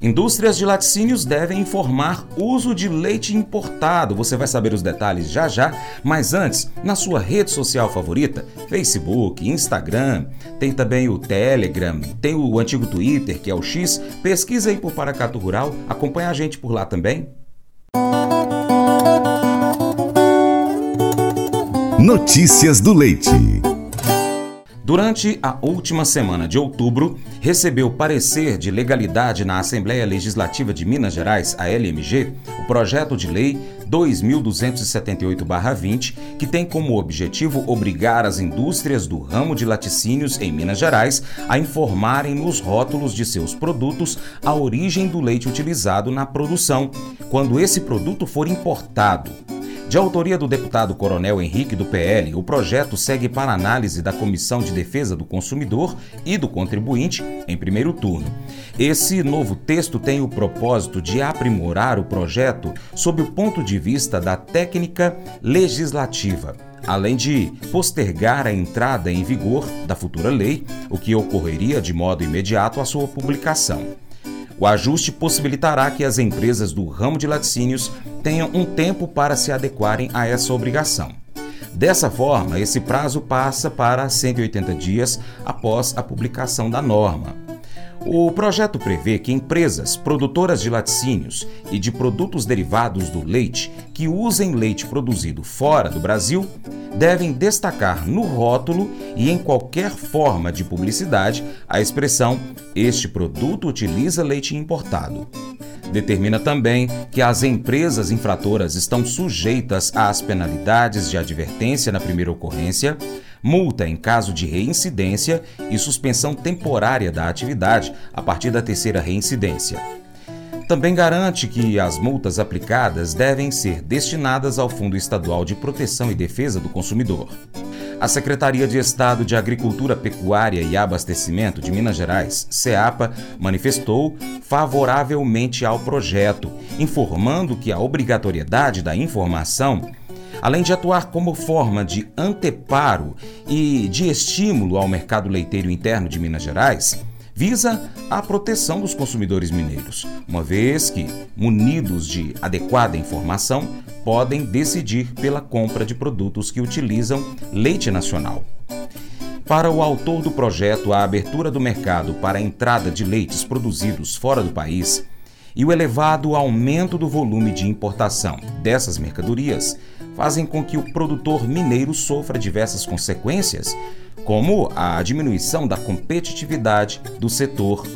Indústrias de laticínios devem informar uso de leite importado. Você vai saber os detalhes já já, mas antes, na sua rede social favorita, Facebook, Instagram, tem também o Telegram, tem o antigo Twitter, que é o X. Pesquisa aí por Paracato Rural, acompanha a gente por lá também. Notícias do Leite. Durante a última semana de outubro, recebeu parecer de legalidade na Assembleia Legislativa de Minas Gerais, a LMG, o projeto de lei 2278-20, que tem como objetivo obrigar as indústrias do ramo de laticínios em Minas Gerais a informarem nos rótulos de seus produtos a origem do leite utilizado na produção, quando esse produto for importado. De autoria do deputado Coronel Henrique do PL, o projeto segue para análise da Comissão de Defesa do Consumidor e do Contribuinte em primeiro turno. Esse novo texto tem o propósito de aprimorar o projeto sob o ponto de vista da técnica legislativa além de postergar a entrada em vigor da futura lei, o que ocorreria de modo imediato à sua publicação. O ajuste possibilitará que as empresas do ramo de laticínios tenham um tempo para se adequarem a essa obrigação. Dessa forma, esse prazo passa para 180 dias após a publicação da norma. O projeto prevê que empresas produtoras de laticínios e de produtos derivados do leite que usem leite produzido fora do Brasil devem destacar no rótulo e em qualquer forma de publicidade a expressão este produto utiliza leite importado. Determina também que as empresas infratoras estão sujeitas às penalidades de advertência na primeira ocorrência, multa em caso de reincidência e suspensão temporária da atividade a partir da terceira reincidência. Também garante que as multas aplicadas devem ser destinadas ao Fundo Estadual de Proteção e Defesa do Consumidor. A Secretaria de Estado de Agricultura, Pecuária e Abastecimento de Minas Gerais, SEAPA, manifestou favoravelmente ao projeto, informando que a obrigatoriedade da informação além de atuar como forma de anteparo e de estímulo ao mercado leiteiro interno de Minas Gerais, visa a proteção dos consumidores mineiros, uma vez que, munidos de adequada informação, podem decidir pela compra de produtos que utilizam leite nacional. Para o autor do projeto, a abertura do mercado para a entrada de leites produzidos fora do país e o elevado aumento do volume de importação dessas mercadorias fazem com que o produtor mineiro sofra diversas consequências, como a diminuição da competitividade do setor.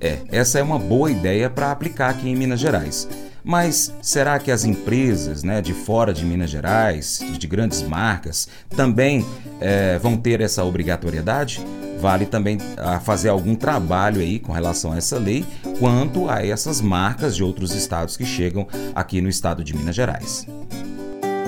É, essa é uma boa ideia para aplicar aqui em Minas Gerais. Mas será que as empresas né, de fora de Minas Gerais, de grandes marcas, também é, vão ter essa obrigatoriedade? Vale também a ah, fazer algum trabalho aí com relação a essa lei, quanto a essas marcas de outros estados que chegam aqui no estado de Minas Gerais.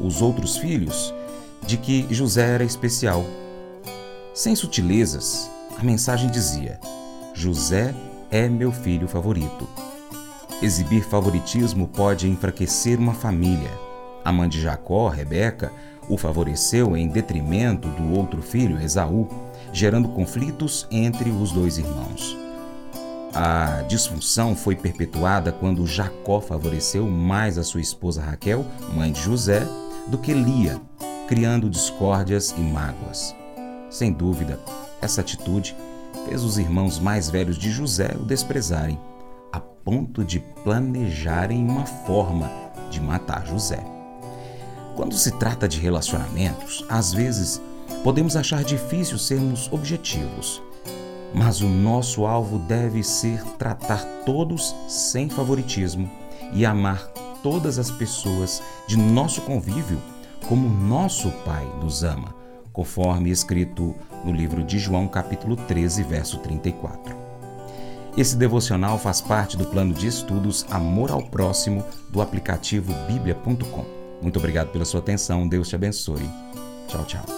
os outros filhos de que José era especial. Sem sutilezas, a mensagem dizia: José é meu filho favorito. Exibir favoritismo pode enfraquecer uma família. A mãe de Jacó, Rebeca, o favoreceu em detrimento do outro filho, Esaú, gerando conflitos entre os dois irmãos. A disfunção foi perpetuada quando Jacó favoreceu mais a sua esposa Raquel, mãe de José, do que Lia, criando discórdias e mágoas. Sem dúvida, essa atitude fez os irmãos mais velhos de José o desprezarem, a ponto de planejarem uma forma de matar José. Quando se trata de relacionamentos, às vezes podemos achar difícil sermos objetivos mas o nosso alvo deve ser tratar todos sem favoritismo e amar todas as pessoas de nosso convívio como nosso Pai nos ama, conforme escrito no livro de João, capítulo 13, verso 34. Esse devocional faz parte do plano de estudos Amor ao Próximo do aplicativo bíblia.com. Muito obrigado pela sua atenção, Deus te abençoe. Tchau, tchau.